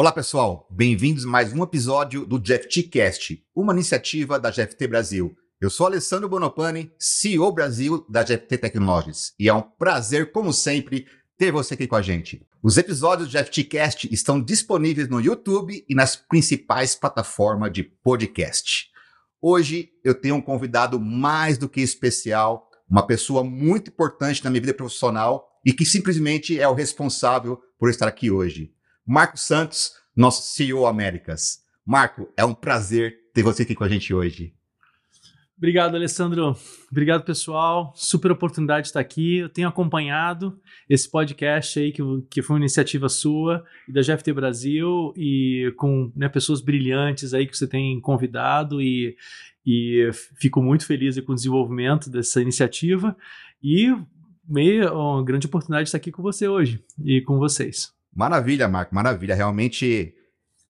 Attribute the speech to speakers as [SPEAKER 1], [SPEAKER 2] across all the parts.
[SPEAKER 1] Olá pessoal, bem-vindos a mais um episódio do GFTcast, uma iniciativa da GFT Brasil. Eu sou Alessandro Bonopani, CEO Brasil da GFT Technologies, e é um prazer, como sempre, ter você aqui com a gente. Os episódios do GFTcast estão disponíveis no YouTube e nas principais plataformas de podcast. Hoje eu tenho um convidado mais do que especial, uma pessoa muito importante na minha vida profissional e que simplesmente é o responsável por estar aqui hoje. Marco Santos, nosso CEO Américas. Marco, é um prazer ter você aqui com a gente hoje.
[SPEAKER 2] Obrigado, Alessandro. Obrigado, pessoal. Super oportunidade de estar aqui. Eu tenho acompanhado esse podcast aí, que, que foi uma iniciativa sua e da GFT Brasil, e com né, pessoas brilhantes aí que você tem convidado, e, e fico muito feliz com o desenvolvimento dessa iniciativa. E meio uma grande oportunidade de estar aqui com você hoje e com vocês.
[SPEAKER 1] Maravilha, Marco, maravilha. Realmente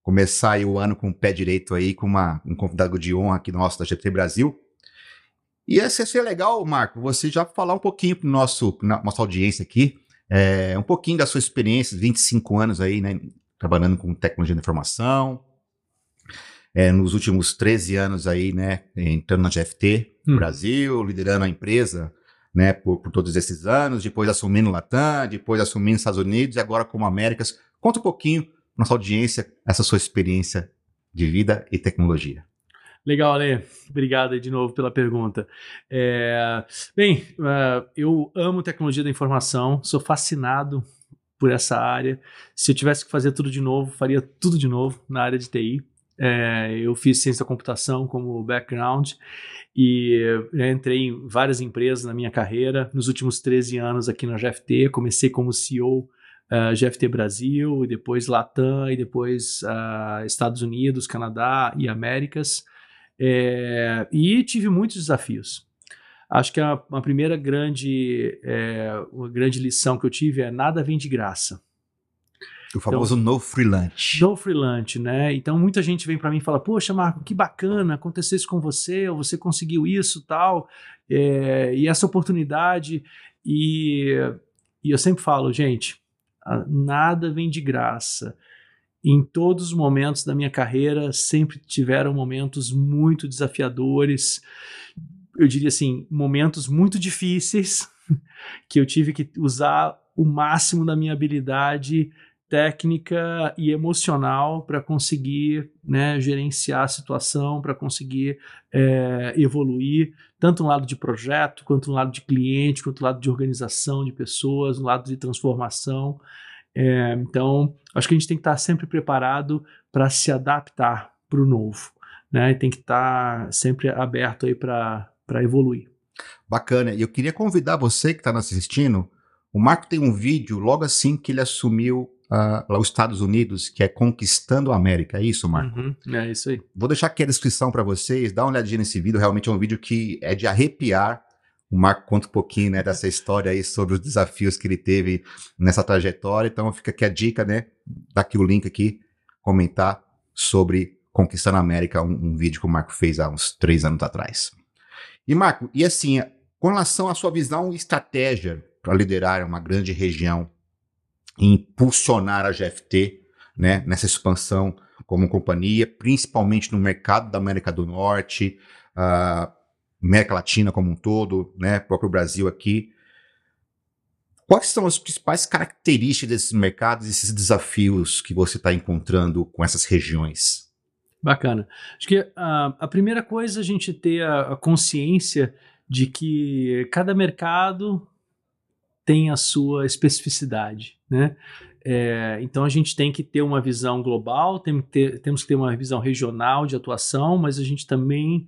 [SPEAKER 1] começar o ano com o pé direito aí, com uma, um convidado de honra aqui nosso da GT Brasil. E ia ser legal, Marco, você já falar um pouquinho para nosso nossa audiência aqui, é, um pouquinho da sua experiência, 25 anos aí, né, trabalhando com tecnologia da informação, é, nos últimos 13 anos aí, né, entrando na GFT hum. Brasil, liderando a empresa, né, por, por, todos esses anos, depois assumindo Latam, depois assumindo Estados Unidos e agora como Américas. Conta um pouquinho nossa audiência essa sua experiência de vida e tecnologia.
[SPEAKER 2] Legal, Ale. Obrigado de novo pela pergunta. É, bem, uh, eu amo tecnologia da informação, sou fascinado por essa área. Se eu tivesse que fazer tudo de novo, faria tudo de novo na área de TI. É, eu fiz ciência da computação como background e entrei em várias empresas na minha carreira. Nos últimos 13 anos aqui na GFT, comecei como CEO uh, eh, GFT Brasil, e depois Latam, e depois uh, Estados Unidos, Canadá e Américas. É, e tive muitos desafios. Acho que a, a primeira grande, é, grande lição que eu tive é nada vem de graça.
[SPEAKER 1] O famoso então, no freelance.
[SPEAKER 2] No freelance, né? Então muita gente vem para mim e fala: Poxa, Marco, que bacana, aconteceu isso com você, ou você conseguiu isso tal, é, e essa oportunidade. E, e eu sempre falo, gente, nada vem de graça. Em todos os momentos da minha carreira, sempre tiveram momentos muito desafiadores, eu diria assim, momentos muito difíceis, que eu tive que usar o máximo da minha habilidade técnica e emocional para conseguir né, gerenciar a situação, para conseguir é, evoluir, tanto no lado de projeto, quanto no lado de cliente, quanto no lado de organização de pessoas, no lado de transformação. É, então, acho que a gente tem que estar sempre preparado para se adaptar para o novo, né? E tem que estar sempre aberto aí para evoluir.
[SPEAKER 1] Bacana. E eu queria convidar você que está nos assistindo. O Marco tem um vídeo logo assim que ele assumiu uh, lá os Estados Unidos, que é Conquistando a América. É isso, Marco?
[SPEAKER 2] Uhum, é isso aí.
[SPEAKER 1] Vou deixar aqui a descrição para vocês, dá uma olhadinha nesse vídeo. Realmente é um vídeo que é de arrepiar. O Marco conta um pouquinho né, dessa história aí sobre os desafios que ele teve nessa trajetória. Então fica aqui a dica, né? Dá aqui o link aqui, comentar sobre Conquistando a América, um, um vídeo que o Marco fez há uns três anos atrás. E Marco, e assim, com relação à sua visão e estratégia para liderar uma grande região impulsionar a GFT né, nessa expansão como companhia, principalmente no mercado da América do Norte, América Latina como um todo, né, próprio Brasil aqui. Quais são as principais características desses mercados e esses desafios que você está encontrando com essas regiões?
[SPEAKER 2] Bacana. Acho que uh, a primeira coisa é a gente ter a, a consciência de que cada mercado tem a sua especificidade, né? É, então a gente tem que ter uma visão global, tem que ter, temos que ter uma visão regional de atuação, mas a gente também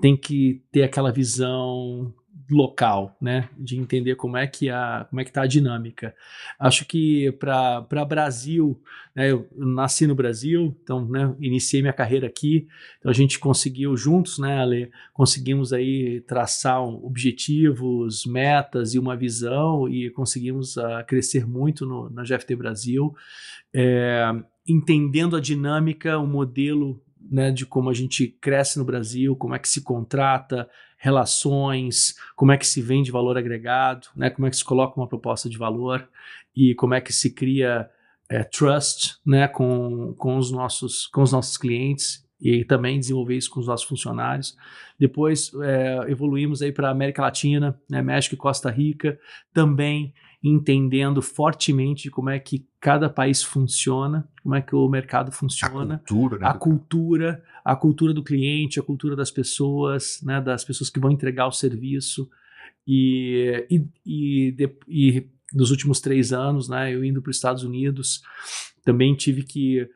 [SPEAKER 2] tem que ter aquela visão local, né, de entender como é que a como é que está a dinâmica. Acho que para Brasil, né, eu nasci no Brasil, então né, iniciei minha carreira aqui, então a gente conseguiu juntos, né, Ale, conseguimos aí traçar objetivos, metas e uma visão e conseguimos uh, crescer muito no, na GFT Brasil, é, entendendo a dinâmica, o modelo né, de como a gente cresce no Brasil, como é que se contrata, relações, como é que se vende valor agregado, né, como é que se coloca uma proposta de valor e como é que se cria é, trust né, com, com, os nossos, com os nossos clientes e também desenvolver isso com os nossos funcionários. Depois é, evoluímos aí para América Latina, né, México e Costa Rica, também entendendo fortemente como é que cada país funciona, como é que o mercado funciona,
[SPEAKER 1] a cultura, né?
[SPEAKER 2] a cultura, a cultura do cliente, a cultura das pessoas, né, das pessoas que vão entregar o serviço e, e, e, de, e nos últimos três anos, né, eu indo para os Estados Unidos, também tive que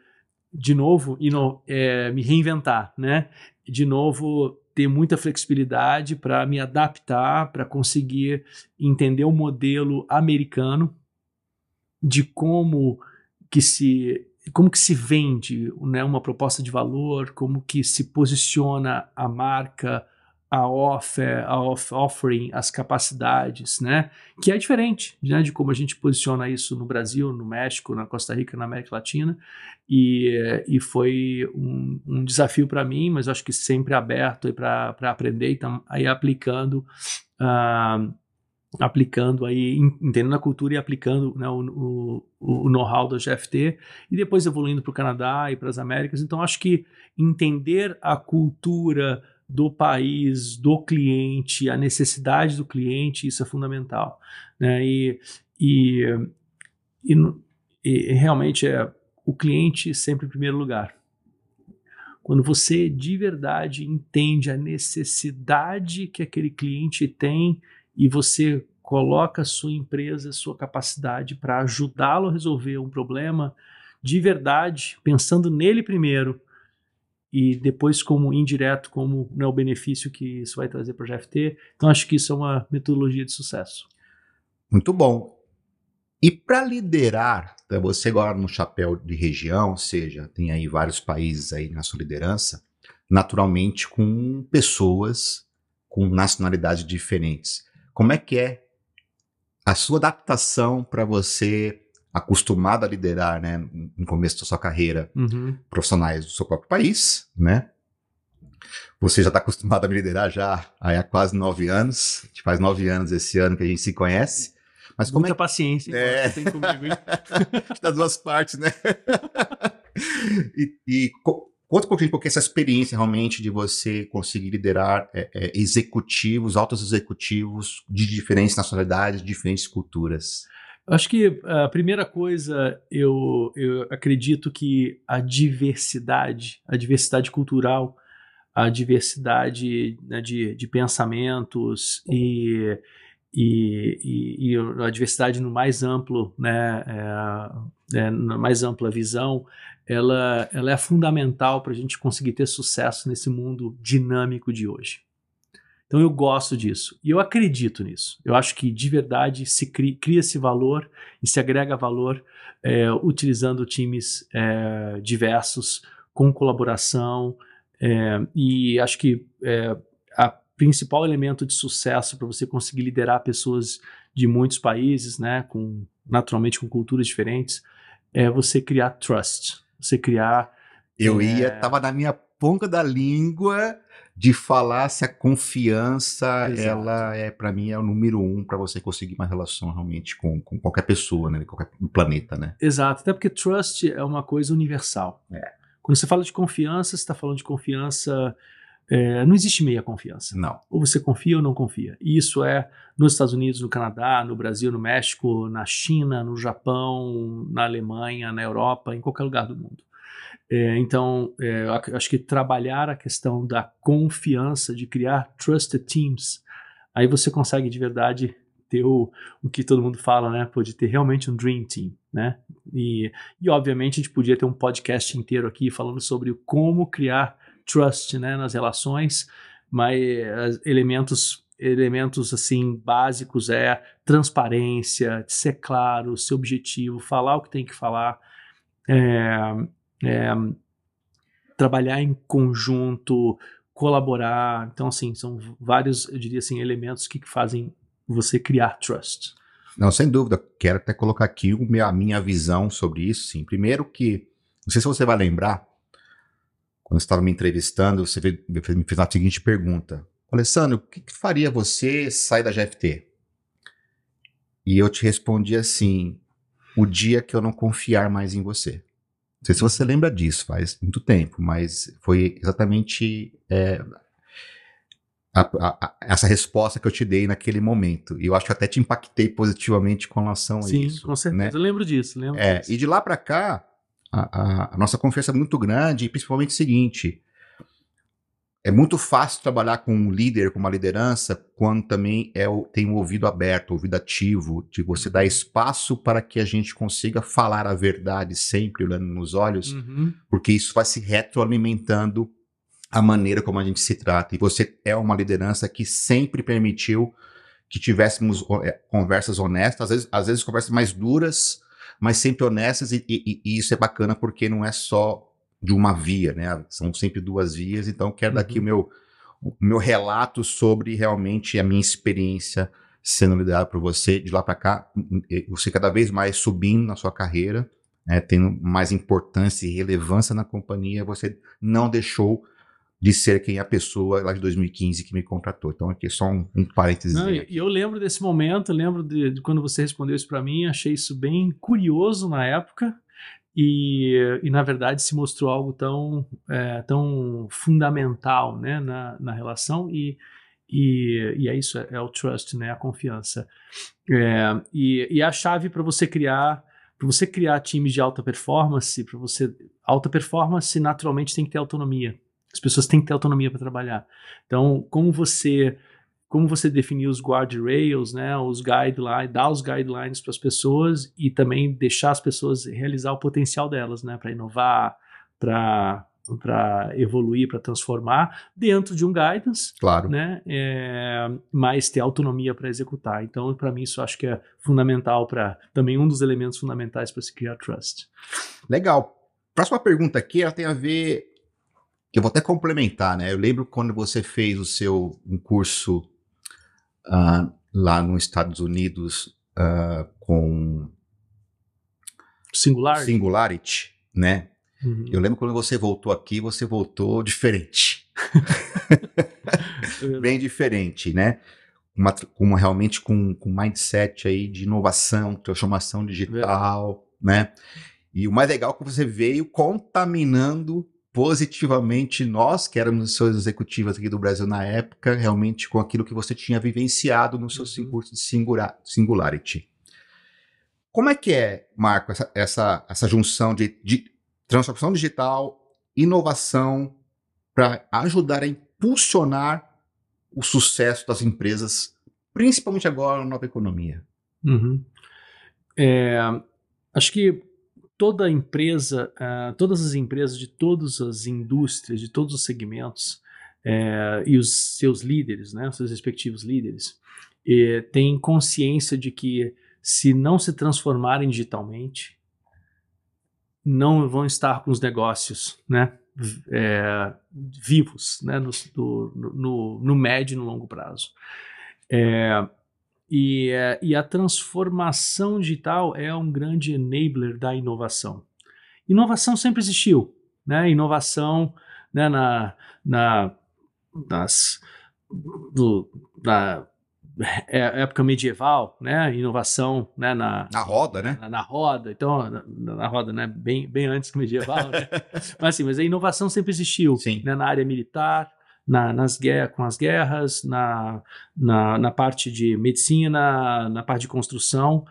[SPEAKER 2] de novo ino, é, me reinventar, né? De novo ter muita flexibilidade para me adaptar, para conseguir entender o modelo americano de como que se como que se vende né, uma proposta de valor, como que se posiciona a marca, a offer, a off offering, as capacidades, né? Que é diferente né, de como a gente posiciona isso no Brasil, no México, na Costa Rica, na América Latina. E, e foi um, um desafio para mim, mas acho que sempre aberto para aprender, então aí aplicando. Uh, aplicando aí, entendendo a cultura e aplicando né, o, o, o know-how da GFT e depois evoluindo para o Canadá e para as Américas. Então, acho que entender a cultura do país, do cliente, a necessidade do cliente, isso é fundamental. Né? E, e, e, e realmente é o cliente sempre em primeiro lugar. Quando você de verdade entende a necessidade que aquele cliente tem e você coloca a sua empresa, a sua capacidade para ajudá-lo a resolver um problema de verdade, pensando nele primeiro, e depois como indireto, como né, o benefício que isso vai trazer para o GFT. Então acho que isso é uma metodologia de sucesso.
[SPEAKER 1] Muito bom. E para liderar, tá, você agora no chapéu de região, ou seja, tem aí vários países aí na sua liderança, naturalmente com pessoas com nacionalidades diferentes. Como é que é a sua adaptação para você acostumado a liderar, né, no começo da sua carreira, uhum. profissionais do seu próprio país, né? Você já está acostumado a me liderar já há quase nove anos. A faz nove anos esse ano que a gente se conhece.
[SPEAKER 2] Mas como Muita é... paciência
[SPEAKER 1] é... tem comigo. das duas partes, né? e, e conta um pouquinho porque essa experiência realmente de você conseguir liderar é, é, executivos, altos executivos de diferentes nacionalidades, diferentes culturas.
[SPEAKER 2] Acho que a primeira coisa, eu, eu acredito que a diversidade, a diversidade cultural, a diversidade né, de, de pensamentos e, e, e, e, a diversidade no mais amplo, né, é, é, na mais ampla visão, ela, ela é fundamental para a gente conseguir ter sucesso nesse mundo dinâmico de hoje. Então eu gosto disso e eu acredito nisso. Eu acho que de verdade se cria, cria esse valor e se agrega valor é, utilizando times é, diversos, com colaboração. É, e acho que é, a principal elemento de sucesso para você conseguir liderar pessoas de muitos países, né, com naturalmente com culturas diferentes, é você criar trust, você criar.
[SPEAKER 1] Eu ia, é, tava na minha ponta da língua de falar se a confiança, Exato. ela é, para mim, é o número um para você conseguir uma relação realmente com, com qualquer pessoa, né? Qualquer planeta, né?
[SPEAKER 2] Exato, até porque trust é uma coisa universal. É. Quando você fala de confiança, você está falando de confiança. É, não existe meia confiança.
[SPEAKER 1] Não.
[SPEAKER 2] Ou você confia ou não confia. E isso é nos Estados Unidos, no Canadá, no Brasil, no México, na China, no Japão, na Alemanha, na Europa, em qualquer lugar do mundo. É, então, é, acho que trabalhar a questão da confiança, de criar trusted teams, aí você consegue de verdade ter o, o que todo mundo fala, né? Pode ter realmente um dream team, né? E, e obviamente a gente podia ter um podcast inteiro aqui falando sobre como criar trust, né, nas relações, mas elementos elementos assim básicos é transparência, ser claro, ser objetivo, falar o que tem que falar, é, é, trabalhar em conjunto, colaborar. Então, assim, são vários, eu diria assim, elementos que fazem você criar trust.
[SPEAKER 1] Não, sem dúvida. Quero até colocar aqui a minha visão sobre isso. Sim. Primeiro que, não sei se você vai lembrar, quando você estava me entrevistando, você me fez a seguinte pergunta. Alessandro, o que, que faria você sair da GFT? E eu te respondi assim, o dia que eu não confiar mais em você. Não sei se você lembra disso, faz muito tempo, mas foi exatamente é, a, a, essa resposta que eu te dei naquele momento. E eu acho que até te impactei positivamente com relação
[SPEAKER 2] Sim,
[SPEAKER 1] a isso.
[SPEAKER 2] Sim, com certeza.
[SPEAKER 1] Né?
[SPEAKER 2] Eu lembro disso. Lembro
[SPEAKER 1] é,
[SPEAKER 2] disso.
[SPEAKER 1] E de lá para cá, a, a, nossa confiança é muito grande, e principalmente o seguinte: é muito fácil trabalhar com um líder, com uma liderança, quando também é tem o um ouvido aberto, o ouvido ativo, de você dar espaço para que a gente consiga falar a verdade sempre olhando nos olhos,
[SPEAKER 2] uhum.
[SPEAKER 1] porque isso vai se retroalimentando a maneira como a gente se trata. E você é uma liderança que sempre permitiu que tivéssemos é, conversas honestas, às vezes, às vezes conversas mais duras, mas sempre honestas, e, e, e, isso é bacana porque não é só de uma via, né? São sempre duas vias, então quero uhum. dar aqui o meu, o meu relato sobre realmente a minha experiência sendo liderado por você de lá para cá, você cada vez mais subindo na sua carreira, né, tendo mais importância e relevância na companhia, você não deixou de ser quem é a pessoa lá de 2015 que me contratou. Então, aqui só um, um parênteses.
[SPEAKER 2] E eu lembro desse momento, lembro de, de quando você respondeu isso para mim, achei isso bem curioso na época. E, e na verdade se mostrou algo tão, é, tão fundamental né, na, na relação e, e, e é isso, é, é, o trust, né, a confiança. É, e, e a chave para você criar para você criar times de alta performance, para você alta performance naturalmente tem que ter autonomia. As pessoas têm que ter autonomia para trabalhar. Então, como você como você definir os guardrails, né, os guidelines, dar os guidelines para as pessoas e também deixar as pessoas realizar o potencial delas, né, para inovar, para para evoluir, para transformar dentro de um guidance,
[SPEAKER 1] claro,
[SPEAKER 2] né? É, mas ter autonomia para executar. Então, para mim, isso acho que é fundamental para também um dos elementos fundamentais para se criar trust.
[SPEAKER 1] Legal. Próxima pergunta aqui, ela tem a ver que eu vou até complementar, né? Eu lembro quando você fez o seu um curso uh, lá nos Estados Unidos uh, com
[SPEAKER 2] Singularity,
[SPEAKER 1] Singularity né?
[SPEAKER 2] Uhum.
[SPEAKER 1] Eu lembro quando você voltou aqui, você voltou diferente. Bem diferente, né? Uma, uma realmente com, com mindset aí de inovação, transformação digital, é. né? E o mais legal é que você veio contaminando positivamente nós, que éramos os seus executivos aqui do Brasil na época, realmente com aquilo que você tinha vivenciado no seu uhum. curso de singular, Singularity. Como é que é, Marco, essa, essa, essa junção de, de transformação digital, inovação, para ajudar a impulsionar o sucesso das empresas, principalmente agora na nova economia?
[SPEAKER 2] Uhum. É, acho que toda empresa, uh, todas as empresas de todas as indústrias, de todos os segmentos uh, e os seus líderes, né, os seus respectivos líderes, uh, têm consciência de que se não se transformarem digitalmente, não vão estar com os negócios, né, é, vivos, né, no, no, no, médio e no longo prazo. E, é, e a transformação digital é um grande enabler da inovação. Inovação sempre existiu, né? Inovação né, na, na, nas, do, na é, época medieval, né? Inovação né, na,
[SPEAKER 1] na roda, né?
[SPEAKER 2] Na, na roda, então, na, na, roda, né? Bem, bem antes do medieval, né? mas assim, mas a inovação sempre existiu,
[SPEAKER 1] Sim.
[SPEAKER 2] Né, na área militar, na, nas guerras, com as guerras, na, na, na, parte de medicina, na parte de construção.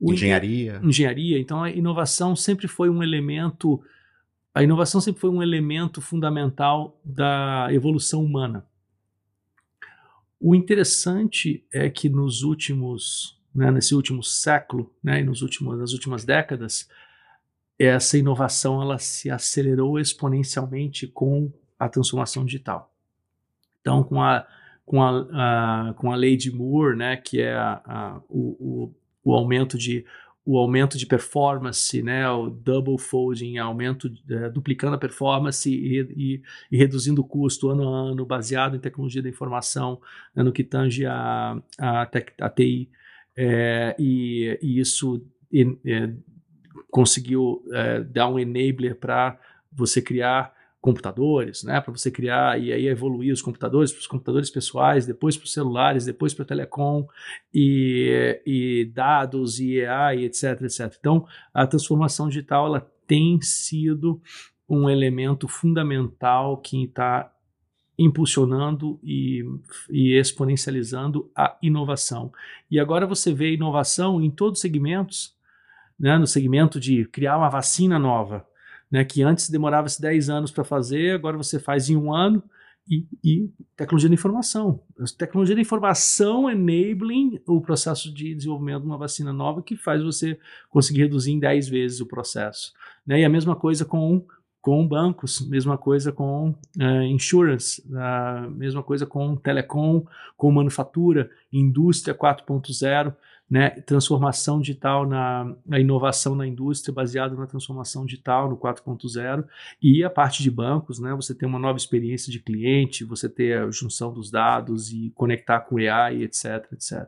[SPEAKER 1] O engenharia.
[SPEAKER 2] Engenharia. Então, a inovação sempre foi um elemento. A inovação sempre foi um elemento fundamental da evolução humana. O interessante é que nos últimos, né, nesse último século, né, e nos últimos, nas últimas décadas, essa inovação ela se acelerou exponencialmente com a transformação digital. Então, com a, com a, a com a lei de Moore, né, que é a, a, o, o, o, aumento de o aumento de performance, né, o double folding, aumento, é, duplicando a performance e, e, e, reduzindo o custo ano a ano, baseado em tecnologia da informação, né, no que tange a, a, tec, a TI, é, e, e, isso é, conseguiu é, dar um enabler para você criar computadores, né, para você criar e aí evoluir os computadores para os computadores pessoais, depois para os celulares, depois para telecom e, e dados e AI, etc, etc. Então, a transformação digital ela tem sido um elemento fundamental que está impulsionando e, e, exponencializando a inovação. E agora você vê inovação em todos os segmentos, né, no segmento de criar uma vacina nova, né, que antes demorava-se 10 anos para fazer, agora você faz em um ano, e, e, tecnologia da informação. Tecnologia da informação enabling o processo de desenvolvimento de uma vacina nova que faz você conseguir reduzir em 10 vezes o processo. Né? E a mesma coisa com, com bancos, mesma coisa com uh, insurance, uh, mesma coisa com telecom, com manufatura, indústria 4.0 né, transformação digital na, na, inovação na indústria baseada na transformação digital no 4.0 e a parte de bancos, né, você ter uma nova experiência de cliente, você ter a junção dos dados e conectar com AI, etc, etc.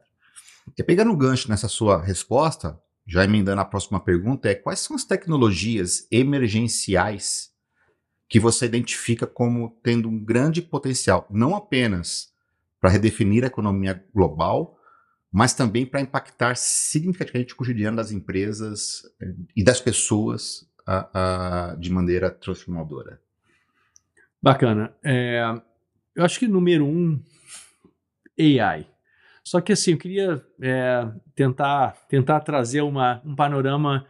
[SPEAKER 1] E pegando o gancho nessa sua resposta, já emendando a próxima pergunta, é quais são as tecnologias emergenciais que você identifica como tendo um grande potencial, não apenas para redefinir a economia global, mas também para impactar significativamente o cotidiano das empresas eh, e das pessoas a, a, de maneira transformadora.
[SPEAKER 2] Bacana. É, eu acho que número um, AI. Só que assim, eu queria é, tentar, tentar trazer uma, um panorama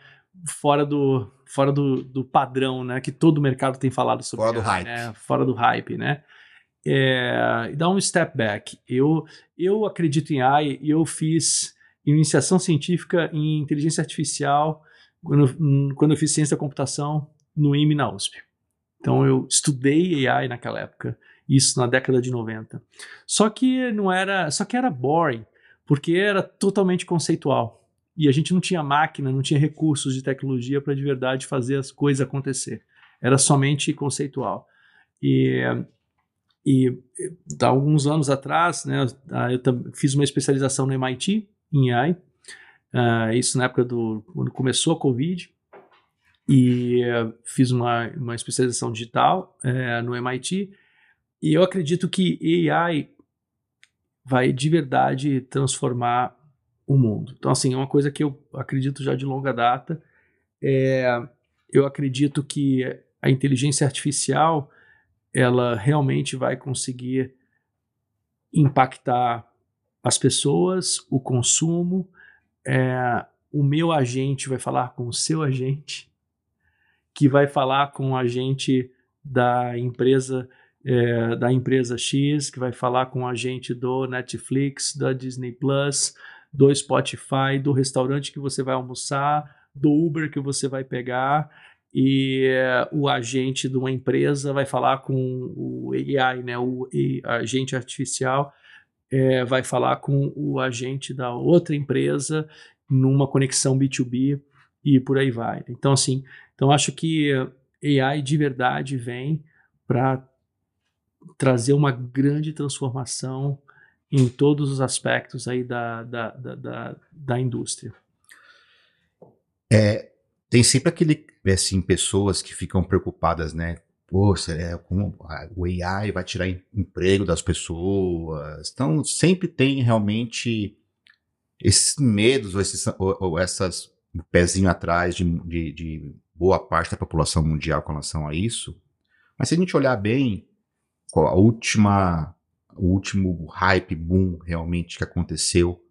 [SPEAKER 2] fora do, fora do, do padrão, né? Que todo mercado tem falado sobre.
[SPEAKER 1] Fora do hype.
[SPEAKER 2] Né, fora do hype, né? É, dar um step back. Eu, eu acredito em AI e eu fiz iniciação científica em inteligência artificial quando, quando eu fiz ciência da computação no IME na USP. Então eu estudei AI naquela época, isso na década de 90. Só que não era, só que era boring, porque era totalmente conceitual. E a gente não tinha máquina, não tinha recursos de tecnologia para de verdade fazer as coisas acontecer. Era somente conceitual. E e há alguns anos atrás, né, ah, eu fiz uma especialização no MIT em AI, uh, isso na época do quando começou a Covid, e uh, fiz uma, uma especialização digital uh, no MIT, e eu acredito que AI vai de verdade transformar o mundo. Então, assim, é uma coisa que eu acredito já de longa data. É, eu acredito que a inteligência artificial ela realmente vai conseguir impactar as pessoas, o consumo. É, o meu agente vai falar com o seu agente, que vai falar com o agente da empresa é, da empresa X, que vai falar com o agente do Netflix, da Disney Plus, do Spotify, do restaurante que você vai almoçar, do Uber que você vai pegar e uh, o agente de uma empresa vai falar com o AI, né, o agente artificial, é, vai falar com o agente da outra empresa numa conexão B2B e por aí vai. Então, assim, então acho que AI de verdade vem para trazer uma grande transformação em todos os aspectos aí da, da, da, da, da indústria.
[SPEAKER 1] É, tem sempre aquele, assim, pessoas que ficam preocupadas, né? Poxa, é, como o AI vai tirar emprego das pessoas. Então, sempre tem realmente esses medos ou, esses, ou, ou essas um pezinho atrás de, de, de, boa parte da população mundial com relação a isso. Mas se a gente olhar bem, a última, o último hype boom realmente que aconteceu,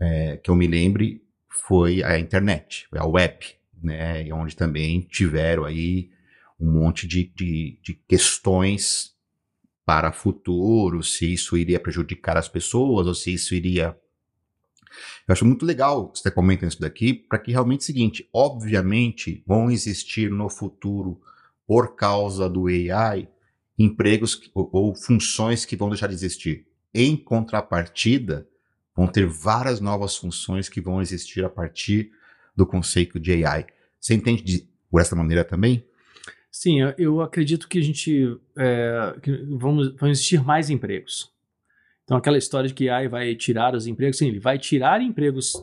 [SPEAKER 1] é, que eu me lembre, foi a internet, a web né, onde também tiveram aí um monte de, de, de questões para futuro, se isso iria prejudicar as pessoas ou se isso iria eu acho muito legal você comentando isso daqui, para que realmente é o seguinte, obviamente vão existir no futuro, por causa do AI, empregos ou, ou, funções que vão deixar de existir. Em contrapartida, vão ter várias novas funções que vão existir a partir do conceito de AI. Você entende de, por essa maneira também?
[SPEAKER 2] Sim, eu acredito que a gente é, que vamos, vão existir mais empregos. Então, aquela história de que AI vai tirar os empregos, sim, ele vai tirar empregos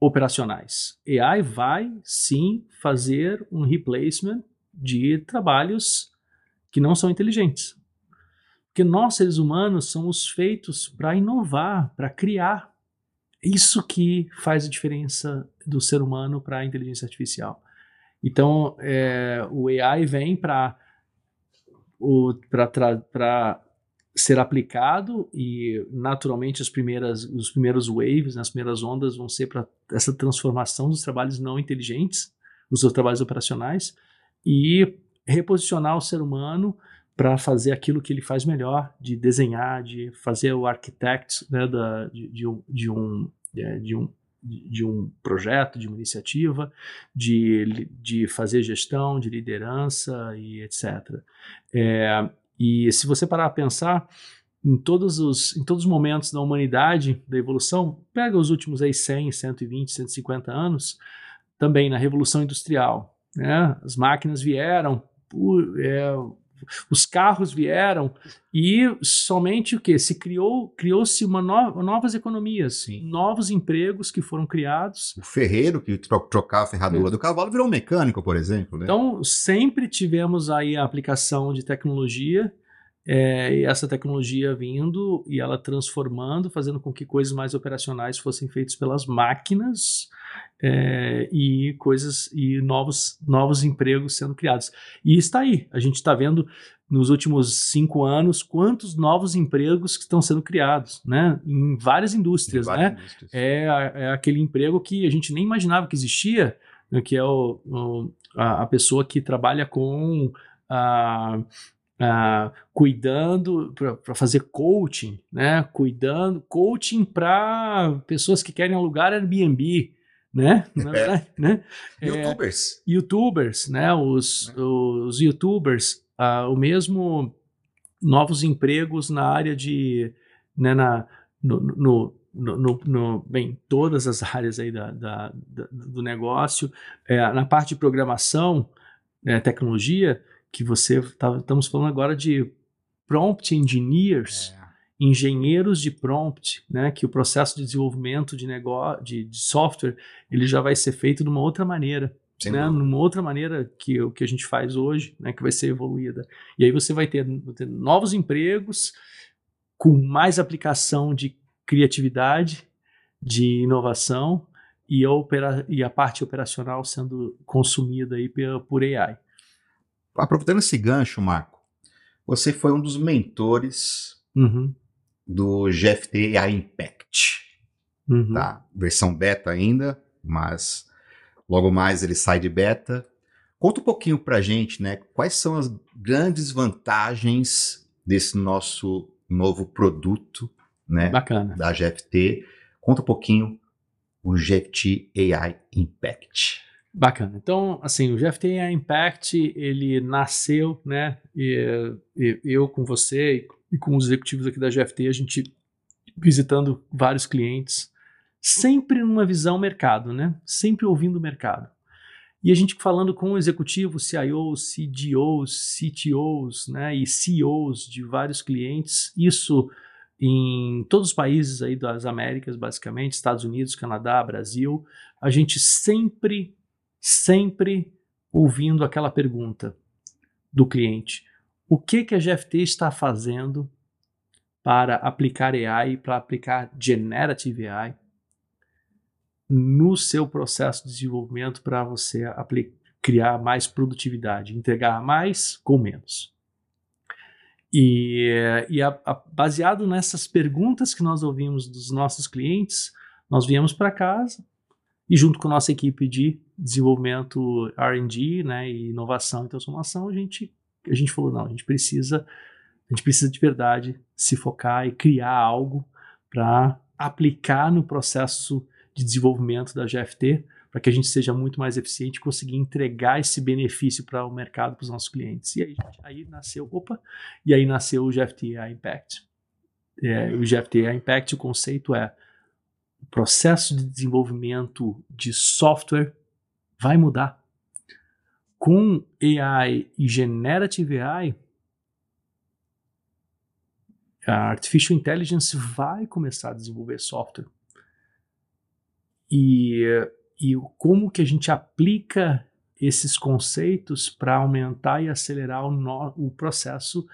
[SPEAKER 2] operacionais. AI vai sim fazer um replacement de trabalhos que não são inteligentes. Porque nós, seres humanos, somos feitos para inovar, para criar. Isso que faz a diferença do ser humano para a inteligência artificial. Então, é, o AI vem para ser aplicado e naturalmente as primeiras, os primeiros waves, né, as primeiras ondas vão ser para essa transformação dos trabalhos não inteligentes, os trabalhos operacionais e reposicionar o ser humano para fazer aquilo que ele faz melhor, de desenhar, de fazer o architect né, da, de, de, um, de, um, é, de, um, de um projeto, de uma iniciativa, de, de fazer gestão, de liderança e etc. É, e se você parar a pensar, em todos os, em todos os momentos da humanidade, da evolução, pega os últimos aí 100, 120, 150 anos, também na Revolução Industrial. Né? As máquinas vieram, é, os carros vieram e somente o que se criou criou-se uma no, novas economias, Sim. novos empregos que foram criados.
[SPEAKER 1] O ferreiro que trocava a ferradura é. do cavalo virou um mecânico, por exemplo. Né?
[SPEAKER 2] Então sempre tivemos aí a aplicação de tecnologia é, e essa tecnologia vindo e ela transformando, fazendo com que coisas mais operacionais fossem feitas pelas máquinas é, e coisas e novos, novos empregos sendo criados. E está aí, a gente está vendo nos últimos cinco anos quantos novos empregos que estão sendo criados, né? Em várias indústrias, várias né? Indústrias. É, é, aquele emprego que a gente nem imaginava que existia, né? que é o, o a, a, pessoa que trabalha com a Uh, cuidando para fazer coaching, né? Cuidando, coaching para pessoas que querem alugar Airbnb, né? Na verdade, é. né?
[SPEAKER 1] YouTubers.
[SPEAKER 2] É, YouTubers, né? Os, é. os YouTubers, uh, o mesmo novos empregos na área de, né? Na, no, no no, no, no, bem, todas as áreas aí da, da, da do negócio, é, na parte de programação, né, tecnologia, que você tá, estamos falando agora de prompt engineers, é. engenheiros de prompt, né, que o processo de desenvolvimento de negócio, de, de software, ele já vai ser feito de uma outra maneira. né, numa outra maneira que o que a gente faz hoje, né, que vai ser evoluída. E aí você vai ter, ter novos empregos com mais aplicação de criatividade, de inovação e a, opera, e a parte operacional sendo consumida aí por AI
[SPEAKER 1] aproveitando esse gancho, Marco, você foi um dos mentores uhum. do GFT AI Impact. Uhum. Tá? Versão beta ainda, mas logo mais ele sai de beta. Conta um pouquinho pra gente, né? Quais são as grandes vantagens desse nosso novo produto, né?
[SPEAKER 2] Bacana.
[SPEAKER 1] Da GFT. Conta um pouquinho o GFT AI Impact.
[SPEAKER 2] Bacana. Então, assim, o GFT a Impact, ele nasceu, né? E, e, eu com você e com os executivos aqui da GFT, a gente visitando vários clientes, sempre numa visão mercado, né? Sempre ouvindo o mercado. E a gente falando com executivos, CIOs, CDOs, CTOs, né? E CEOs de vários clientes, isso em todos os países aí das Américas, basicamente, Estados Unidos, Canadá, Brasil, a gente sempre sempre ouvindo aquela pergunta do cliente: o que, que a GFT está fazendo para aplicar AI, para aplicar Generative AI no seu processo de desenvolvimento para você criar mais produtividade, entregar mais com menos. E, e a, a, baseado nessas perguntas que nós ouvimos dos nossos clientes, nós viemos para casa e junto com a nossa equipe de desenvolvimento R&D, né, e inovação e transformação, a gente a gente falou não, a gente precisa a gente precisa de verdade se focar e criar algo para aplicar no processo de desenvolvimento da GFT, para que a gente seja muito mais eficiente e conseguir entregar esse benefício para o mercado, para os nossos clientes. E aí, aí nasceu, opa, e aí nasceu o GFT Impact. É, o GFT Impact, o conceito é o processo de desenvolvimento de software vai mudar. Com AI e Generative AI, a Artificial Intelligence vai começar a desenvolver software. E, e como que a gente aplica esses conceitos para aumentar e acelerar o, no, o, processo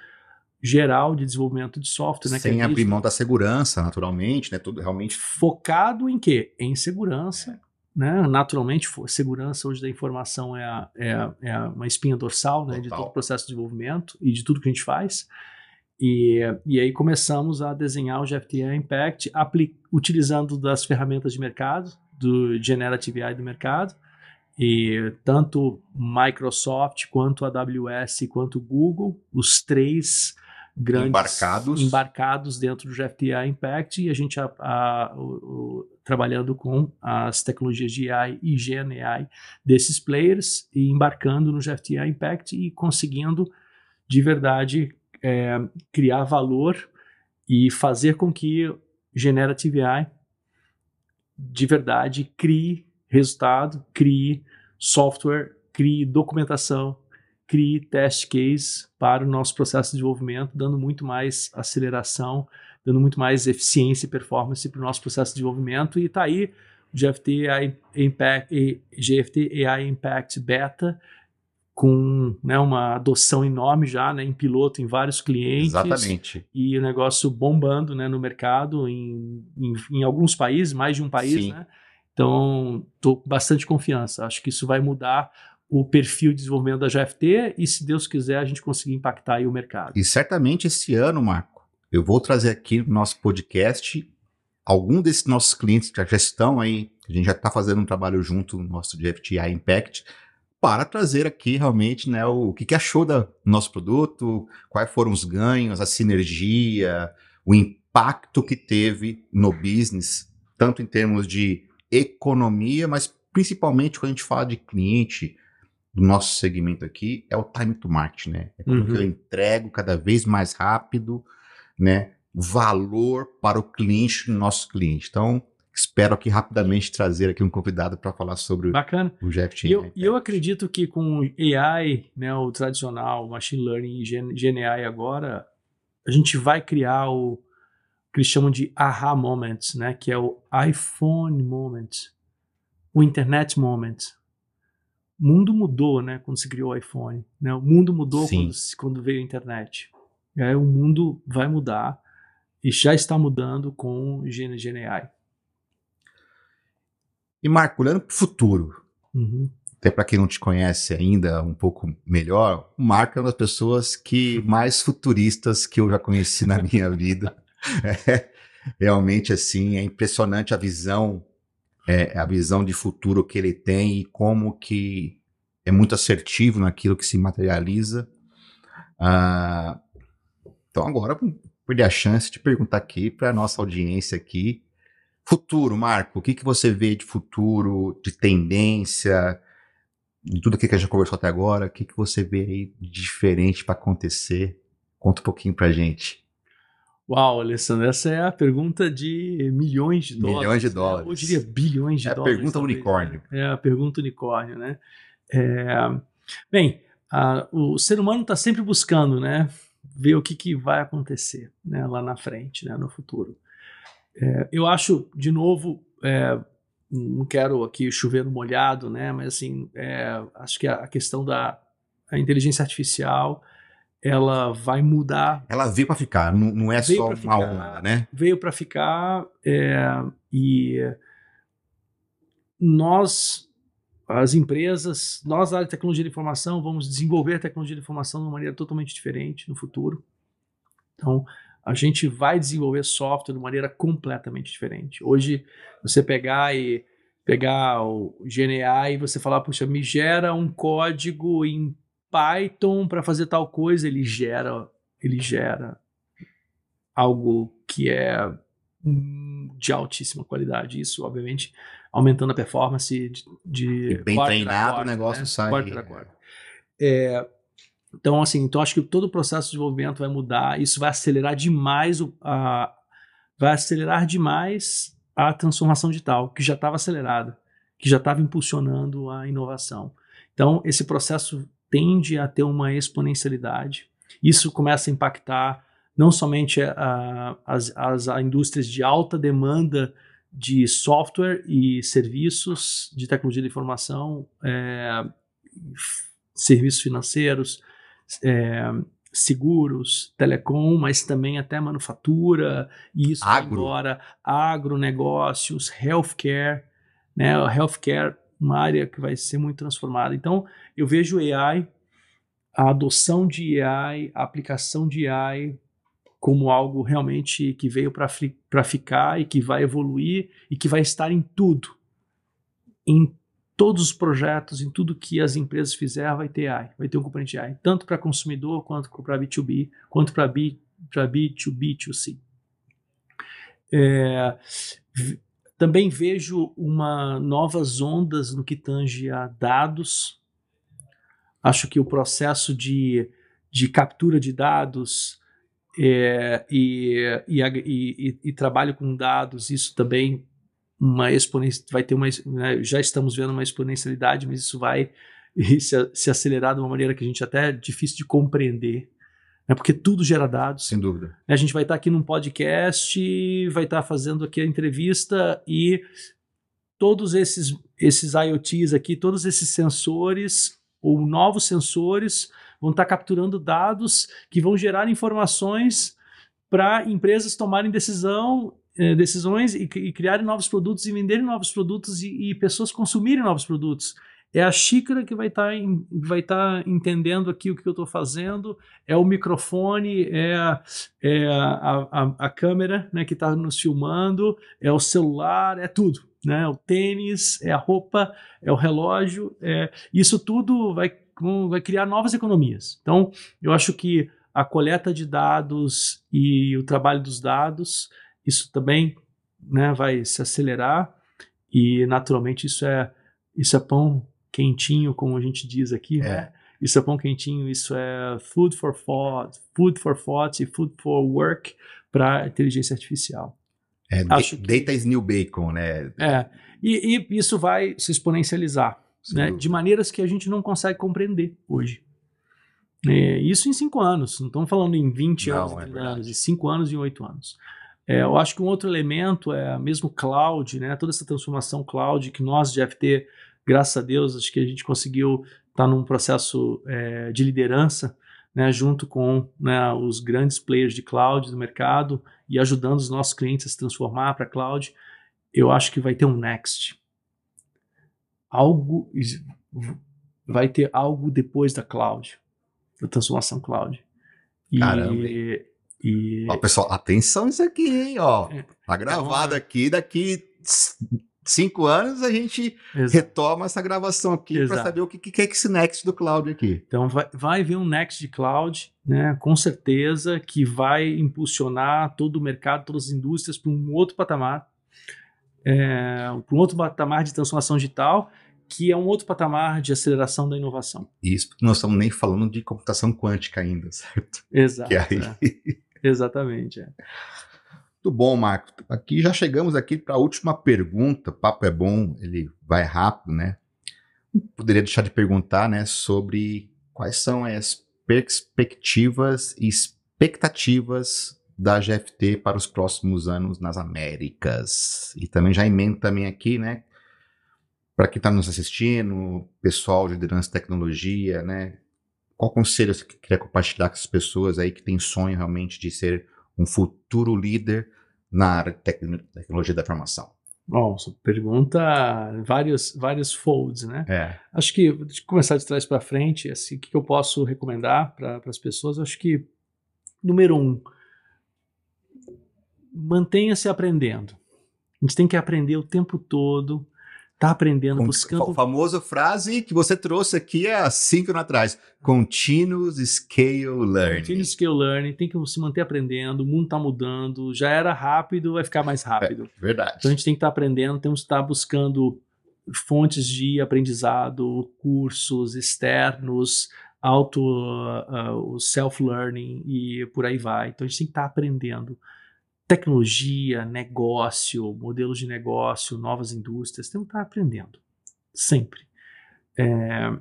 [SPEAKER 2] geral de desenvolvimento de software. Né,
[SPEAKER 1] Sem abrir mão da segurança, naturalmente, né? Tudo realmente.
[SPEAKER 2] Focado em quê? Em segurança. Né? Naturalmente, segurança hoje da informação é, a, é, a, é uma espinha dorsal né, de todo o processo de desenvolvimento e de tudo que a gente faz. E, e aí começamos a desenhar o GFTA Impact utilizando das ferramentas de mercado, do Generative AI do mercado, e tanto Microsoft, quanto a AWS, quanto Google, os três grandes
[SPEAKER 1] embarcados,
[SPEAKER 2] embarcados dentro do GFTA Impact, e a gente a, a, o, trabalhando com as tecnologias de AI e Gen AI desses players, e embarcando no GFTA Impact e conseguindo de verdade é, criar valor e fazer com que Generative AI de verdade crie resultado, crie software, crie documentação, crie test case para o nosso processo de desenvolvimento, dando muito mais aceleração, dando muito mais eficiência e performance para o nosso processo de desenvolvimento. E está aí o GFT AI Impact, GFT AI Impact Beta, com né, uma adoção enorme já né, em piloto em vários clientes.
[SPEAKER 1] Exatamente.
[SPEAKER 2] E o negócio bombando né, no mercado em, em, em, alguns países, mais de um país. Né? Então, estou com bastante confiança. Acho que isso vai mudar o perfil de desenvolvimento da GFT e, se Deus quiser, a gente conseguir impactar o mercado.
[SPEAKER 1] E certamente esse ano, Marco, eu vou trazer aqui no nosso podcast algum desses nossos clientes que já estão aí, a gente já está fazendo um trabalho junto no nosso GFTI Impact, para trazer aqui realmente né, o, o que, que achou do nosso produto, quais foram os ganhos, a sinergia, o impacto que teve no business, tanto em termos de economia, mas principalmente quando a gente fala de cliente do nosso segmento aqui, é o time to market, né? É como uhum. que eu entrego cada vez mais rápido, né? Valor para o cliente, nosso cliente. Então, espero aqui rapidamente trazer aqui um convidado para falar sobre
[SPEAKER 2] Bacana.
[SPEAKER 1] o GFT.
[SPEAKER 2] E eu, eu, acredito que com AI, né, o tradicional Machine Learning e Gen, Gen AI agora, a gente vai criar o que eles chamam de aha moments, né, que é o iPhone moment, o internet moment. O mundo mudou, né, quando se criou o iPhone. Né? O mundo mudou quando, quando, veio a internet. Aí, o mundo vai mudar e já está mudando com Gen, Gen AI.
[SPEAKER 1] E Marco, olhando para o futuro, uhum. até para quem não te conhece ainda um pouco melhor, o Marco é uma das pessoas que mais futuristas que eu já conheci na minha vida. É, realmente assim é impressionante a visão, é, a visão de futuro que ele tem e como que é muito assertivo naquilo que se materializa. Ah, então agora perder a chance de perguntar aqui para a nossa audiência aqui Futuro, Marco, o que, que você vê de futuro, de tendência, de tudo que a gente conversou até agora, o que, que você vê aí de diferente para acontecer? Conta um pouquinho para gente.
[SPEAKER 2] Uau, Alessandro, essa é a pergunta de milhões de dólares.
[SPEAKER 1] Milhões de né? dólares.
[SPEAKER 2] Né? Eu diria bilhões de
[SPEAKER 1] é
[SPEAKER 2] dólares.
[SPEAKER 1] É a pergunta
[SPEAKER 2] talvez,
[SPEAKER 1] unicórnio.
[SPEAKER 2] É a pergunta unicórnio, né? É... Bem, a, o ser humano está sempre buscando, né? Ver o que, que vai acontecer né, lá na frente, né, no futuro. É, eu acho, de novo, é, não quero aqui chover no molhado, né? Mas assim, é, acho que a, a questão da a inteligência artificial ela vai mudar.
[SPEAKER 1] Ela veio para ficar, não, não é só uma onda, né?
[SPEAKER 2] Veio para ficar é, e nós, as empresas, nós da área de tecnologia de informação, vamos desenvolver a tecnologia de informação de uma maneira totalmente diferente no futuro. Então, a gente vai desenvolver software de maneira completamente diferente. Hoje, você pegar e pegar o GNA e você falar, puxa, me gera um código em Python para fazer tal coisa, ele gera, ele gera algo que é de altíssima qualidade. Isso, obviamente, aumentando a performance de, de
[SPEAKER 1] bem treinado, o negócio né? sai.
[SPEAKER 2] Quarta. É, então, assim, então acho que todo o processo de desenvolvimento vai mudar, isso vai acelerar demais o, a, vai acelerar demais a transformação digital, que já estava acelerada, que já estava impulsionando a inovação. Então, esse processo tende a ter uma exponencialidade. Isso começa a impactar não somente a, as, as a indústrias de alta demanda de software e serviços de tecnologia de informação, é, serviços financeiros, é, seguros, telecom, mas também até manufatura, e isso
[SPEAKER 1] Agro.
[SPEAKER 2] agora, agronegócios, healthcare, né? O healthcare, uma área que vai ser muito transformada. Então, eu vejo AI, a adoção de AI, a aplicação de AI como algo realmente que veio para ficar e que vai evoluir e que vai estar em tudo. Em todos os projetos, em tudo que as empresas fizerem, vai ter AI, vai ter um componente AI, tanto para consumidor, quanto para B2B, quanto para B, B2B2C. É, também vejo uma novas ondas no que tange a dados. Acho que o processo de, de captura de dados é, e, e, e, e, trabalho com dados, isso também uma exponencial, vai ter uma, né, já estamos vendo uma exponencialidade, mas isso vai se, se, acelerar de uma maneira que a gente até é difícil de compreender, né, porque tudo gera dados.
[SPEAKER 1] Sem dúvida.
[SPEAKER 2] A gente vai estar aqui num podcast, vai estar fazendo aqui a entrevista e todos esses, esses IoTs aqui, todos esses sensores ou novos sensores vão estar capturando dados que vão gerar informações para empresas tomarem decisão, eh, decisões e, e, criarem novos produtos e venderem novos produtos e, e, pessoas consumirem novos produtos. É a xícara que vai estar vai tá entendendo aqui o que eu estou fazendo, é o microfone, é, é a, a, a, câmera né, que está nos filmando, é o celular, é tudo. Né? O tênis, é a roupa, é o relógio, é, isso tudo vai vai criar novas economias. Então, eu acho que a coleta de dados e o trabalho dos dados, isso também né, vai se acelerar e, naturalmente, isso é, isso é pão quentinho, como a gente diz aqui,
[SPEAKER 1] É.
[SPEAKER 2] né? Isso é pão quentinho, isso é food for thought, food for thought e food for work para inteligência artificial.
[SPEAKER 1] É,
[SPEAKER 2] Acho que-
[SPEAKER 1] Data is new bacon, né?
[SPEAKER 2] É, e, e isso vai se exponencializar né, de maneiras que a gente não consegue compreender hoje. É, isso em cinco anos, não estamos falando em 20
[SPEAKER 1] Não,
[SPEAKER 2] anos,
[SPEAKER 1] é
[SPEAKER 2] 30
[SPEAKER 1] verdade.
[SPEAKER 2] anos, em cinco anos e oito anos. É, eu acho que um outro elemento é mesmo cloud, né, toda essa transformação cloud que nós de FT, graças a Deus, acho que a gente conseguiu estar num processo é, de liderança, né, junto com né, os grandes players de cloud do mercado e ajudando os nossos clientes a se transformar para cloud. Eu acho que vai ter um next algo vai ter algo depois da cloud, da transformação cloud. E,
[SPEAKER 1] Caramba,
[SPEAKER 2] e
[SPEAKER 1] Ó, pessoal, atenção nisso aqui, hein? Ó,
[SPEAKER 2] É.
[SPEAKER 1] tá gravado aqui. Daqui cinco anos a gente
[SPEAKER 2] exa-
[SPEAKER 1] retoma essa gravação aqui para
[SPEAKER 2] Exato.
[SPEAKER 1] saber o que, que é esse next do cloud aqui.
[SPEAKER 2] então vai, vai vir um next de cloud, né, com certeza que vai impulsionar todo o mercado, todas as indústrias para um outro patamar, é, para um outro patamar de transformação digital, que é um outro patamar de aceleração da inovação.
[SPEAKER 1] Isso porque nós estamos nem falando de computação quântica ainda, certo?
[SPEAKER 2] Exato.
[SPEAKER 1] Aí.
[SPEAKER 2] é. Exatamente. é.
[SPEAKER 1] Muito bom, Marco. Aqui já chegamos aqui para a última pergunta. O papo é bom, ele vai rápido, né? Poderia deixar de perguntar, né, sobre quais são as perspectivas e expectativas da GFT para os próximos anos nas Américas. E também já emendo também aqui, né, para quem está nos assistindo, pessoal de liderança e tecnologia, né? Qual conselho você queria compartilhar com as pessoas aí que têm sonho realmente de ser um futuro líder na área de tecno- tecnologia da informação?
[SPEAKER 2] Bom, essa pergunta vários vários folds, né?
[SPEAKER 1] É.
[SPEAKER 2] Acho que, eu começar de trás para frente, assim, o que eu posso recomendar para as pessoas? Acho que, número um, mantenha-se aprendendo. A gente tem que aprender o tempo todo, tá aprendendo, buscando...
[SPEAKER 1] A famosa frase que você trouxe aqui há cinco anos atrás: Continuous Scale Learning.
[SPEAKER 2] Continuous Scale Learning, tem que se manter aprendendo, o mundo está mudando, já era rápido, vai ficar mais rápido.
[SPEAKER 1] Verdade.
[SPEAKER 2] Então a gente tem que estar aprendendo, temos que estar buscando fontes de aprendizado, cursos externos, auto, uh, uh, o self-learning e por aí vai. Então a gente tem que estar aprendendo tecnologia, negócio, modelos de negócio, novas indústrias, temos que estar aprendendo sempre. É,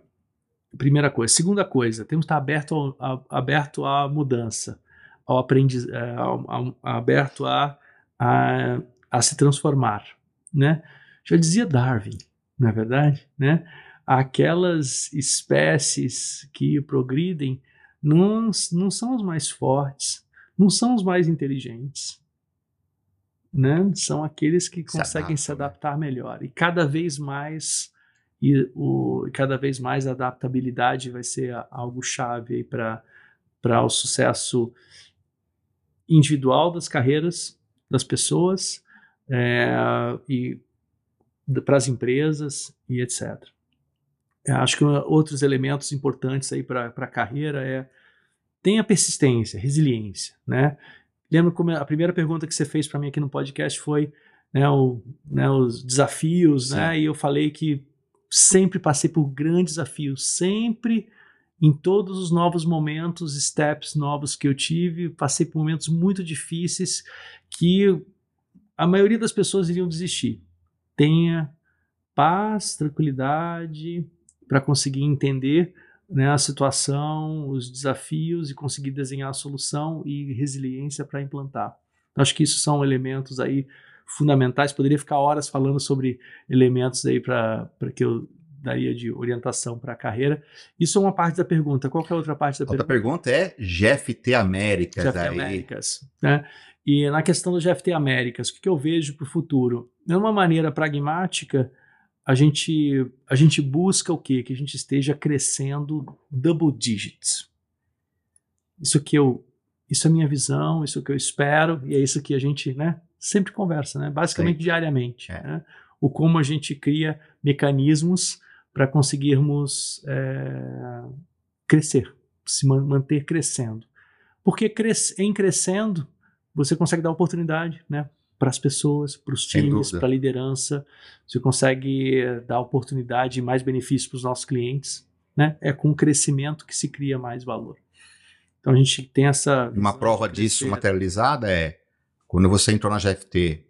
[SPEAKER 2] primeira coisa. Segunda coisa, temos que estar aberto, ao- a, aberto à mudança, ao aprendiz, é, ao- ao- aberto a, a, a se transformar, né? Já dizia Darwin, não é verdade, né? aquelas espécies que progridem não, não são os mais fortes, não são os mais inteligentes. Né? São aqueles que se conseguem adaptam, se né? adaptar né? melhor. E cada vez mais e o, cada vez mais a adaptabilidade vai ser algo chave para o sucesso individual das carreiras das pessoas é, e para as empresas e etc. Eu acho que outros elementos importantes aí para a carreira é tenha persistência, resiliência, né? Lembro como a primeira pergunta que você fez para mim aqui no podcast foi né, o, né, os desafios, né? E eu falei que sempre passei por grandes desafios, sempre em todos os novos momentos, steps novos que eu tive, passei por momentos muito difíceis que a maioria das pessoas iriam desistir. Tenha paz, tranquilidade para conseguir entender né, a situação, os desafios e conseguir desenhar a solução e resiliência para implantar. Acho que isso são elementos aí fundamentais. Poderia ficar horas falando sobre elementos aí para que eu daria de orientação para a carreira. Isso é uma parte da pergunta. Qual é a outra parte da
[SPEAKER 1] outra
[SPEAKER 2] pergunta?
[SPEAKER 1] Outra pergunta é GFT Américas.
[SPEAKER 2] GFT aí. Américas. Né? E na questão do GFT Américas, o que, que eu vejo para o futuro? De uma maneira pragmática, a gente, a gente busca o quê? Que a gente esteja crescendo double digits. Isso que eu, isso é a minha visão, isso que eu espero, e é isso que a gente né, sempre conversa, né? basicamente Sim. diariamente. É. Né? O como a gente cria mecanismos para conseguirmos é, crescer, se manter crescendo. Porque cres em crescendo, você consegue dar oportunidade né, para as pessoas, para os times, para a liderança, você consegue dar oportunidade e mais benefícios para os nossos clientes. Né? É com o crescimento que se cria mais valor. Então a gente tem essa.
[SPEAKER 1] Uma prova disso materializada é quando você entrou na GFT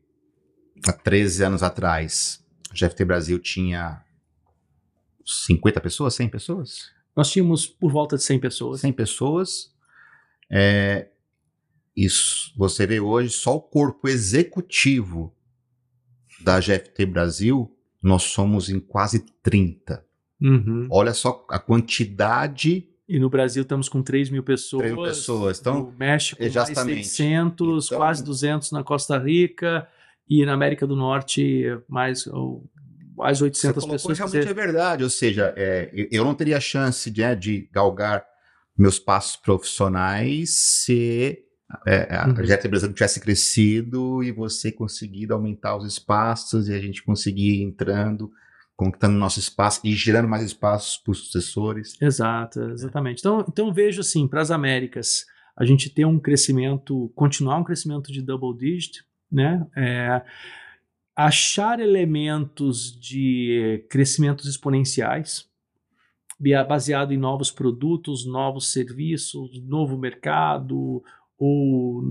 [SPEAKER 1] há 13 anos atrás, a GFT Brasil tinha 50 pessoas, 100 pessoas?
[SPEAKER 2] Nós tínhamos por volta de 100 pessoas.
[SPEAKER 1] 100 pessoas. É, isso, você vê hoje só o corpo executivo da GFT Brasil, nós somos em quase 30.
[SPEAKER 2] Uhum.
[SPEAKER 1] Olha só a quantidade.
[SPEAKER 2] E no Brasil estamos com 3 mil pessoas.
[SPEAKER 1] 3 mil pessoas. Então,
[SPEAKER 2] no México, exatamente. mais 600, então, quase 200 na Costa Rica. E na América do Norte, mais quase 800 Você pessoas.
[SPEAKER 1] Realmente é verdade, ou seja, é, eu não teria chance de, é, de galgar meus passos profissionais se é, a uhum. Jet Brasil tivesse crescido e você conseguido aumentar os espaços e a gente conseguir ir entrando, conquistando nosso espaço e gerando mais espaços para os sucessores.
[SPEAKER 2] Exato, exatamente. Então, então vejo assim, para as Américas, a gente ter um crescimento, continuar um crescimento de double digit, né? É, achar elementos de crescimentos exponenciais, baseado em novos produtos, novos serviços, novo mercado ou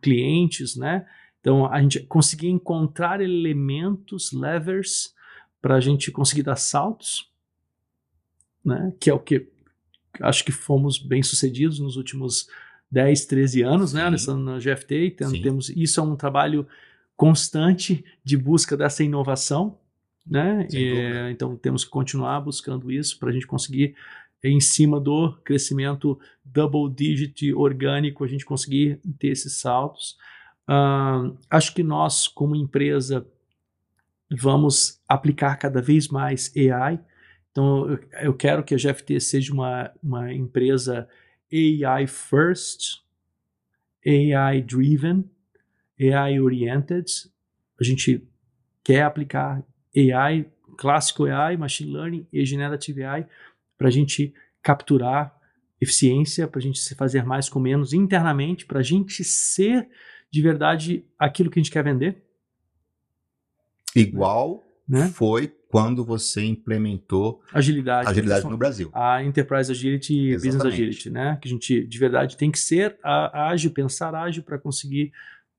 [SPEAKER 2] clientes, né? Então a gente conseguir encontrar elementos, levers, para a gente conseguir dar saltos, né? Que é o que acho que fomos bem sucedidos nos últimos 10, 13 anos, né? Nessa, na GFT, então, temos isso é um trabalho constante de busca dessa inovação, né? E, então temos que continuar buscando isso para a gente conseguir em cima do crescimento double digit orgânico, a gente conseguir ter esses saltos. Uh, acho que nós, como empresa, vamos aplicar cada vez mais AI. Então, eu, quero que a GFT seja uma, uma empresa AI first, AI driven, AI oriented. A gente quer aplicar AI, clássico AI, machine learning e generative AI para a gente capturar eficiência, para a gente se fazer mais com menos internamente, para a gente ser de verdade aquilo que a gente quer vender.
[SPEAKER 1] Igual né? foi quando você implementou
[SPEAKER 2] agilidade,
[SPEAKER 1] agilidade no Brasil.
[SPEAKER 2] A Enterprise Agility e Business Agility, né? Que a gente de verdade tem que ser ágil, pensar ágil para conseguir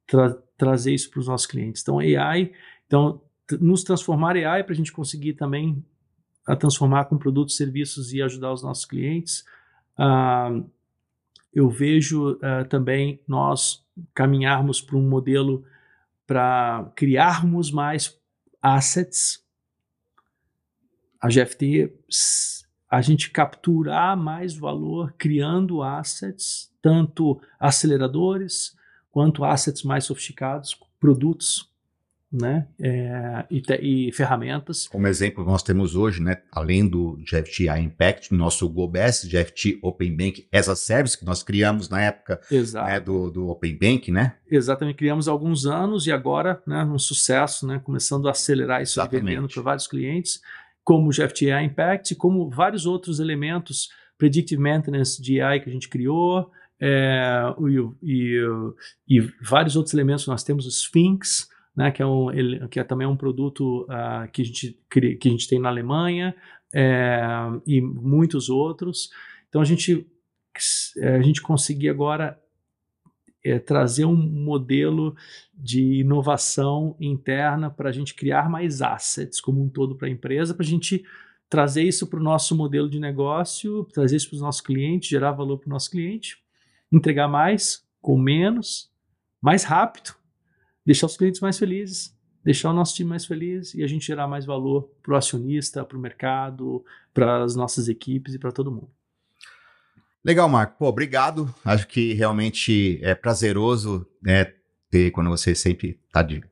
[SPEAKER 2] tra trazer isso para os nossos clientes. Então, AI, então, nos transformar AI para a gente conseguir também a transformar com produtos, serviços e ajudar os nossos clientes. Uh, eu vejo uh, também nós caminharmos para um modelo para criarmos mais assets, a GFT, a gente capturar mais valor criando assets, tanto aceleradores quanto assets mais sofisticados, produtos né? É, e, e, ferramentas.
[SPEAKER 1] Como exemplo, nós temos hoje, né, além do GFT Impact, nosso GoBS, GFT Open Bank as a Service, que nós criamos na época né, do, do Open Bank, né?
[SPEAKER 2] Exatamente, criamos há alguns anos e agora, né, um sucesso, né, começando a acelerar isso, vendendo para vários clientes, como o GFT Impact, como vários outros elementos, Predictive Maintenance de AI que a gente criou, é, e, e, e vários outros elementos, nós temos o Sphinx, né, que, é um, ele, que é também um produto uh, que, a gente, que a gente tem na Alemanha é, e muitos outros. Então a gente, a gente conseguir agora é, trazer um modelo de inovação interna para a gente criar mais assets como um todo para a empresa, para a gente trazer isso para o nosso modelo de negócio, trazer isso para os nossos clientes, gerar valor para o nosso cliente, entregar mais com menos, mais rápido deixar os clientes mais felizes, deixar o nosso time mais feliz e a gente gerar mais valor para o acionista, para o mercado, para as nossas equipes e para todo mundo.
[SPEAKER 1] Legal, Marco. Pô, obrigado. Acho que realmente é prazeroso né, ter quando você sempre está de,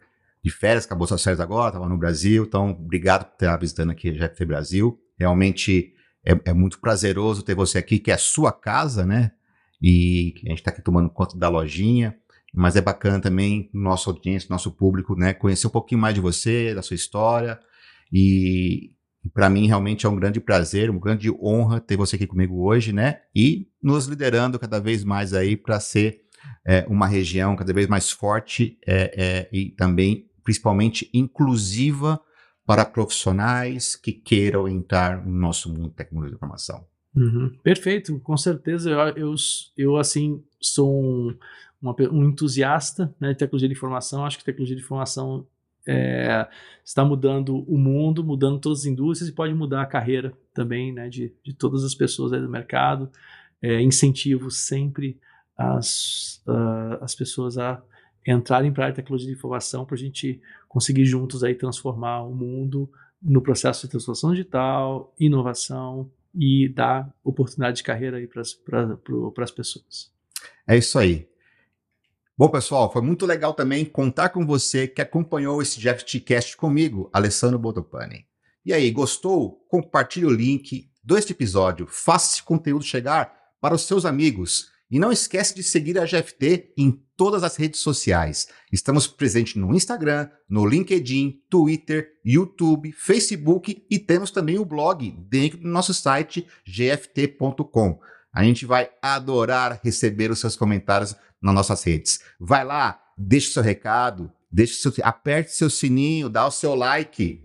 [SPEAKER 1] de férias, acabou suas férias agora, estava no Brasil. Então, obrigado por estar visitando aqui a GFT Brasil. Realmente é, é, muito prazeroso ter você aqui, que é a sua casa, né? E a gente está aqui tomando conta da lojinha mas é bacana também nossa audiência, nosso público, né, conhecer um pouquinho mais de você, da sua história e para mim realmente é um grande prazer, uma grande honra ter você aqui comigo hoje, né, e nos liderando cada vez mais aí para ser é, uma região cada vez mais forte é, é, e também principalmente inclusiva para profissionais que queiram entrar no nosso mundo de tecnologia de informação.
[SPEAKER 2] Uhum. Perfeito, com certeza. Eu, eu, eu assim, sou um, uma, um entusiasta né, de tecnologia de informação. Acho que tecnologia de informação é, está mudando o mundo, mudando todas as indústrias e pode mudar a carreira também né, de, de todas as pessoas do mercado. É, incentivo sempre as, uh, as pessoas a entrarem para a tecnologia de informação para a gente conseguir juntos aí transformar o mundo no processo de transformação digital, inovação e dar oportunidade de carreira aí para as pessoas.
[SPEAKER 1] É isso aí. Bom, pessoal, foi muito legal também contar com você que acompanhou esse GFTcast comigo, Alessandro Botopani. E aí, gostou? Compartilhe o link deste episódio, faça esse conteúdo chegar para os seus amigos. E não esquece de seguir a GFT em todas as redes sociais. Estamos presentes no Instagram, no LinkedIn, Twitter, YouTube, Facebook e temos também o blog dentro do nosso site gft.com. A gente vai adorar receber os seus comentários nas nossas redes. Vai lá, deixe seu recado, deixe seu, aperte seu sininho, dá o seu like.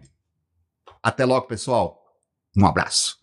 [SPEAKER 1] Até logo, pessoal. Um abraço.